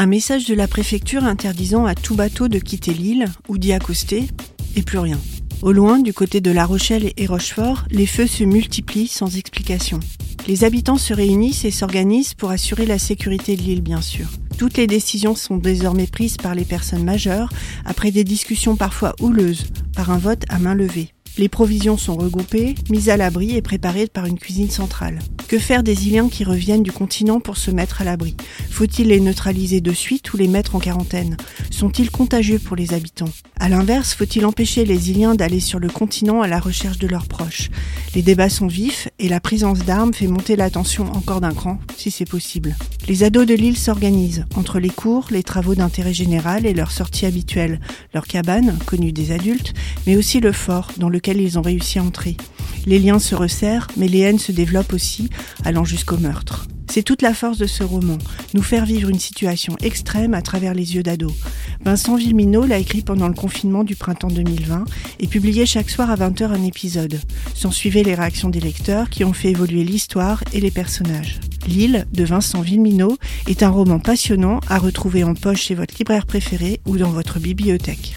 Un message de la préfecture interdisant à tout bateau de quitter l'île ou d'y accoster, et plus rien. Au loin, du côté de La Rochelle et Rochefort, les feux se multiplient sans explication. Les habitants se réunissent et s'organisent pour assurer la sécurité de l'île, bien sûr. Toutes les décisions sont désormais prises par les personnes majeures, après des discussions parfois houleuses, par un vote à main levée. Les provisions sont regroupées, mises à l'abri et préparées par une cuisine centrale. Que faire des Iliens qui reviennent du continent pour se mettre à l'abri? Faut-il les neutraliser de suite ou les mettre en quarantaine? Sont-ils contagieux pour les habitants? À l'inverse, faut-il empêcher les Iliens d'aller sur le continent à la recherche de leurs proches? Les débats sont vifs et la présence d'armes fait monter la tension encore d'un cran, si c'est possible. Les ados de l'île s'organisent entre les cours, les travaux d'intérêt général et leurs sorties habituelles, leur cabane, connue des adultes, mais aussi le fort dans lequel ils ont réussi à entrer. Les liens se resserrent, mais les haines se développent aussi, allant jusqu'au meurtre. C'est toute la force de ce roman, nous faire vivre une situation extrême à travers les yeux d'ados. Vincent Villeminot l'a écrit pendant le confinement du printemps 2020 et publié chaque soir à 20h un épisode. S'en suivaient les réactions des lecteurs qui ont fait évoluer l'histoire et les personnages. L'île de Vincent Villeminot est un roman passionnant à retrouver en poche chez votre libraire préféré ou dans votre bibliothèque.